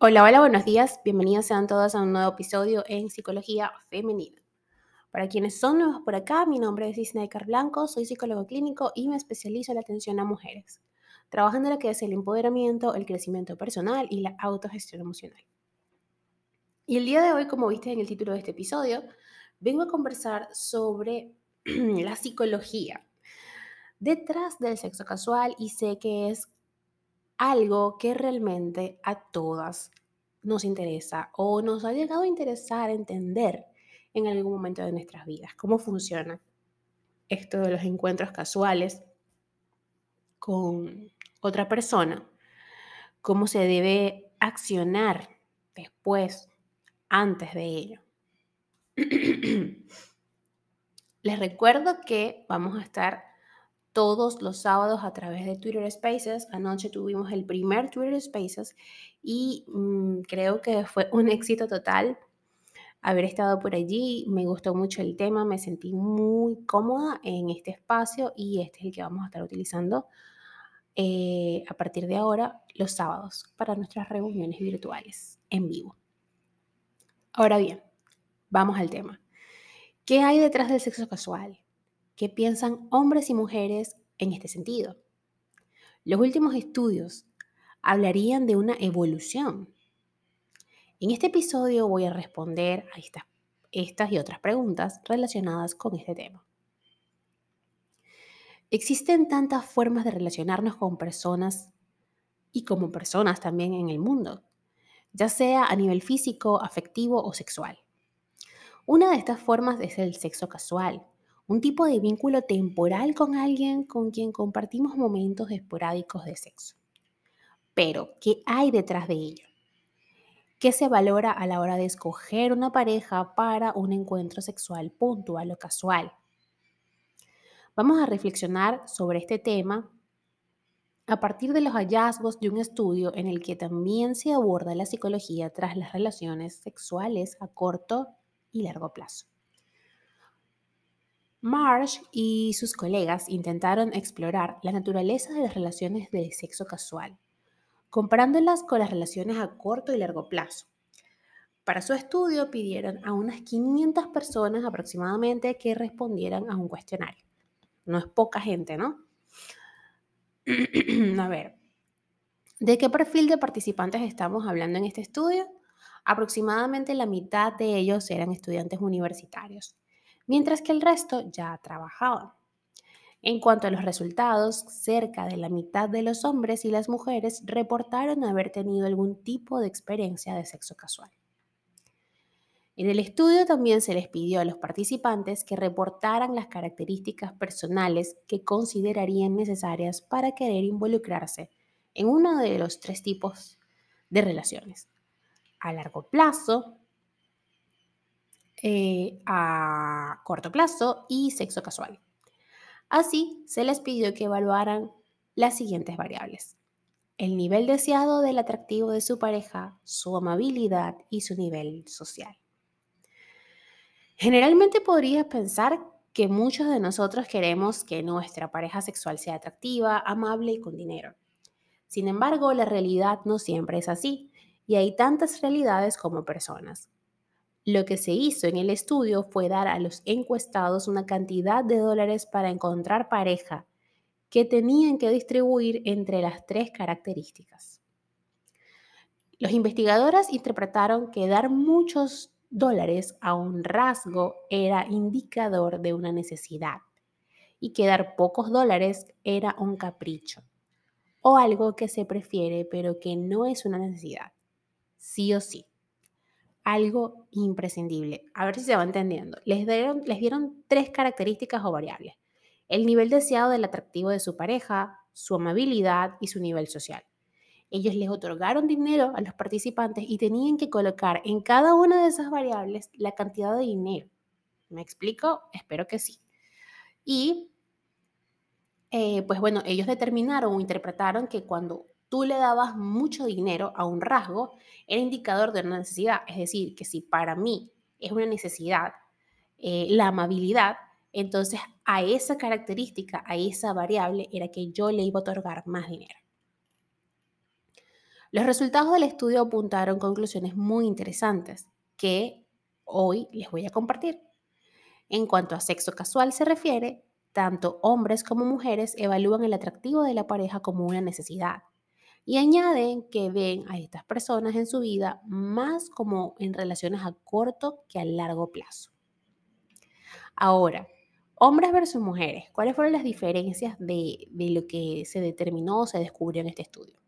Hola, hola, buenos días. Bienvenidos sean todos a un nuevo episodio en Psicología Femenina. Para quienes son nuevos por acá, mi nombre es Isnaikar Blanco, soy psicólogo clínico y me especializo en la atención a mujeres, trabajando en lo que es el empoderamiento, el crecimiento personal y la autogestión emocional. Y el día de hoy, como viste en el título de este episodio, vengo a conversar sobre la psicología detrás del sexo casual y sé que es algo que realmente a todas nos interesa o nos ha llegado a interesar entender en algún momento de nuestras vidas. ¿Cómo funciona esto de los encuentros casuales con otra persona? ¿Cómo se debe accionar después, antes de ello? Les recuerdo que vamos a estar todos los sábados a través de Twitter Spaces. Anoche tuvimos el primer Twitter Spaces y mm, creo que fue un éxito total haber estado por allí. Me gustó mucho el tema, me sentí muy cómoda en este espacio y este es el que vamos a estar utilizando eh, a partir de ahora los sábados para nuestras reuniones virtuales en vivo. Ahora bien, vamos al tema. ¿Qué hay detrás del sexo casual? ¿Qué piensan hombres y mujeres en este sentido? Los últimos estudios hablarían de una evolución. En este episodio voy a responder a estas, estas y otras preguntas relacionadas con este tema. Existen tantas formas de relacionarnos con personas y como personas también en el mundo, ya sea a nivel físico, afectivo o sexual. Una de estas formas es el sexo casual, un tipo de vínculo temporal con alguien con quien compartimos momentos esporádicos de sexo. Pero, ¿qué hay detrás de ello? ¿Qué se valora a la hora de escoger una pareja para un encuentro sexual puntual o casual? Vamos a reflexionar sobre este tema a partir de los hallazgos de un estudio en el que también se aborda la psicología tras las relaciones sexuales a corto y largo plazo. Marsh y sus colegas intentaron explorar la naturaleza de las relaciones de sexo casual, comparándolas con las relaciones a corto y largo plazo. Para su estudio pidieron a unas 500 personas aproximadamente que respondieran a un cuestionario. No es poca gente, ¿no? a ver, ¿de qué perfil de participantes estamos hablando en este estudio? Aproximadamente la mitad de ellos eran estudiantes universitarios mientras que el resto ya trabajaban. En cuanto a los resultados, cerca de la mitad de los hombres y las mujeres reportaron haber tenido algún tipo de experiencia de sexo casual. En el estudio también se les pidió a los participantes que reportaran las características personales que considerarían necesarias para querer involucrarse en uno de los tres tipos de relaciones. A largo plazo, eh, a corto plazo y sexo casual. Así, se les pidió que evaluaran las siguientes variables. El nivel deseado del atractivo de su pareja, su amabilidad y su nivel social. Generalmente podrías pensar que muchos de nosotros queremos que nuestra pareja sexual sea atractiva, amable y con dinero. Sin embargo, la realidad no siempre es así y hay tantas realidades como personas. Lo que se hizo en el estudio fue dar a los encuestados una cantidad de dólares para encontrar pareja que tenían que distribuir entre las tres características. Los investigadores interpretaron que dar muchos dólares a un rasgo era indicador de una necesidad y que dar pocos dólares era un capricho o algo que se prefiere pero que no es una necesidad, sí o sí algo imprescindible. A ver si se va entendiendo. Les dieron, les dieron tres características o variables. El nivel deseado del atractivo de su pareja, su amabilidad y su nivel social. Ellos les otorgaron dinero a los participantes y tenían que colocar en cada una de esas variables la cantidad de dinero. ¿Me explico? Espero que sí. Y, eh, pues bueno, ellos determinaron o interpretaron que cuando tú le dabas mucho dinero a un rasgo, era indicador de una necesidad. Es decir, que si para mí es una necesidad eh, la amabilidad, entonces a esa característica, a esa variable, era que yo le iba a otorgar más dinero. Los resultados del estudio apuntaron conclusiones muy interesantes que hoy les voy a compartir. En cuanto a sexo casual se refiere, tanto hombres como mujeres evalúan el atractivo de la pareja como una necesidad y añaden que ven a estas personas en su vida más como en relaciones a corto que a largo plazo. Ahora, hombres versus mujeres, ¿cuáles fueron las diferencias de, de lo que se determinó o se descubrió en este estudio?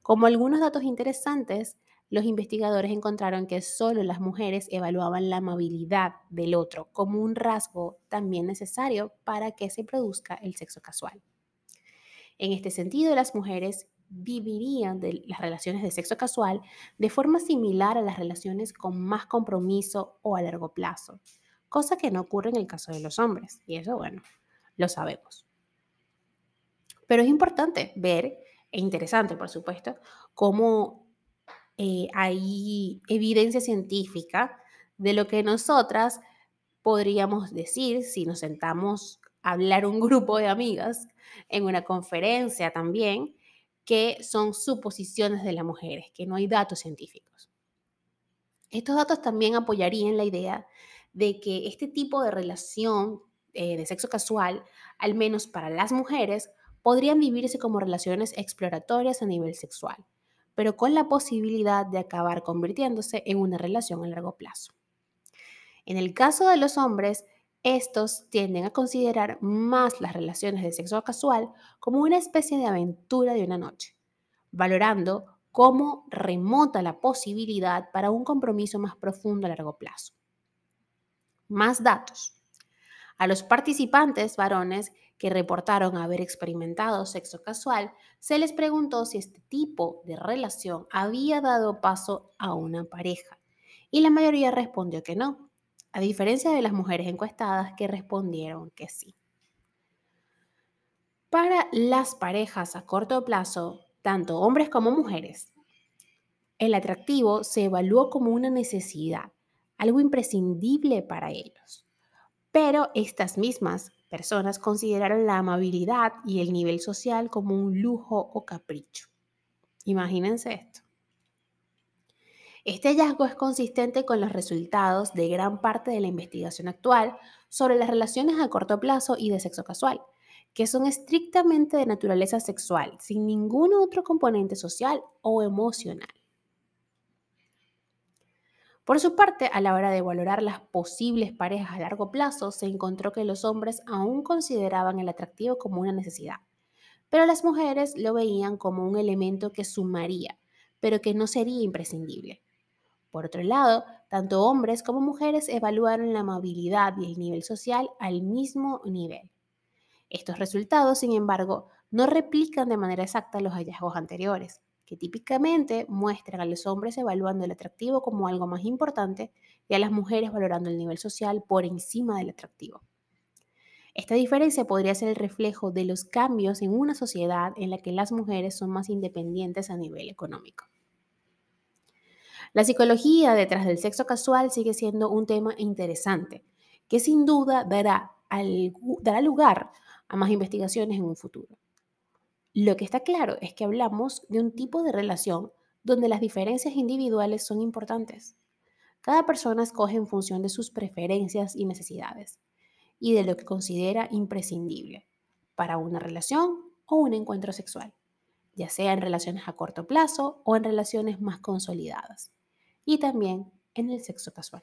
Como algunos datos interesantes, los investigadores encontraron que solo las mujeres evaluaban la amabilidad del otro como un rasgo también necesario para que se produzca el sexo casual. En este sentido, las mujeres vivirían de las relaciones de sexo casual de forma similar a las relaciones con más compromiso o a largo plazo, cosa que no ocurre en el caso de los hombres, y eso, bueno, lo sabemos. Pero es importante ver e interesante, por supuesto, cómo eh, hay evidencia científica de lo que nosotras podríamos decir si nos sentamos a hablar un grupo de amigas en una conferencia también, que son suposiciones de las mujeres, que no hay datos científicos. Estos datos también apoyarían la idea de que este tipo de relación eh, de sexo casual, al menos para las mujeres, podrían vivirse como relaciones exploratorias a nivel sexual, pero con la posibilidad de acabar convirtiéndose en una relación a largo plazo. En el caso de los hombres, estos tienden a considerar más las relaciones de sexo casual como una especie de aventura de una noche, valorando como remota la posibilidad para un compromiso más profundo a largo plazo. Más datos. A los participantes varones que reportaron haber experimentado sexo casual, se les preguntó si este tipo de relación había dado paso a una pareja y la mayoría respondió que no, a diferencia de las mujeres encuestadas que respondieron que sí. Para las parejas a corto plazo, tanto hombres como mujeres, el atractivo se evaluó como una necesidad, algo imprescindible para ellos. Pero estas mismas personas consideraron la amabilidad y el nivel social como un lujo o capricho. Imagínense esto. Este hallazgo es consistente con los resultados de gran parte de la investigación actual sobre las relaciones a corto plazo y de sexo casual, que son estrictamente de naturaleza sexual, sin ningún otro componente social o emocional. Por su parte, a la hora de valorar las posibles parejas a largo plazo, se encontró que los hombres aún consideraban el atractivo como una necesidad, pero las mujeres lo veían como un elemento que sumaría, pero que no sería imprescindible. Por otro lado, tanto hombres como mujeres evaluaron la amabilidad y el nivel social al mismo nivel. Estos resultados, sin embargo, no replican de manera exacta los hallazgos anteriores que típicamente muestran a los hombres evaluando el atractivo como algo más importante y a las mujeres valorando el nivel social por encima del atractivo. Esta diferencia podría ser el reflejo de los cambios en una sociedad en la que las mujeres son más independientes a nivel económico. La psicología detrás del sexo casual sigue siendo un tema interesante, que sin duda dará, dará lugar a más investigaciones en un futuro. Lo que está claro es que hablamos de un tipo de relación donde las diferencias individuales son importantes. Cada persona escoge en función de sus preferencias y necesidades y de lo que considera imprescindible para una relación o un encuentro sexual, ya sea en relaciones a corto plazo o en relaciones más consolidadas, y también en el sexo casual.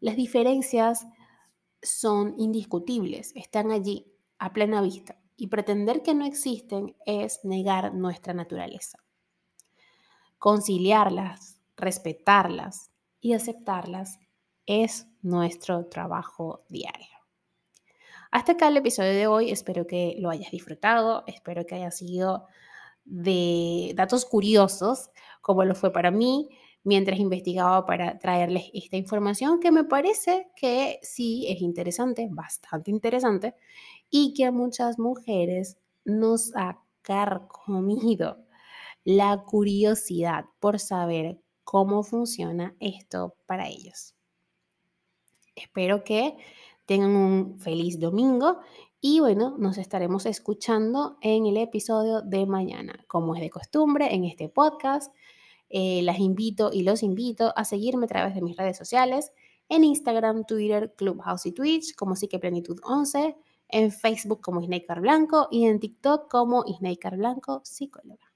Las diferencias son indiscutibles, están allí a plena vista y pretender que no existen es negar nuestra naturaleza. Conciliarlas, respetarlas y aceptarlas es nuestro trabajo diario. Hasta acá el episodio de hoy, espero que lo hayas disfrutado, espero que haya sido de datos curiosos, como lo fue para mí mientras investigaba para traerles esta información que me parece que sí es interesante, bastante interesante, y que a muchas mujeres nos ha carcomido la curiosidad por saber cómo funciona esto para ellos. Espero que tengan un feliz domingo Y bueno, nos estaremos escuchando en el episodio de mañana. Como es de costumbre en este podcast, eh, las invito y los invito a seguirme a través de mis redes sociales, en Instagram, Twitter, Clubhouse y Twitch como Psiqueplenitud 11, en Facebook como Isnaker Blanco y en TikTok como Isnaker Blanco Psicóloga.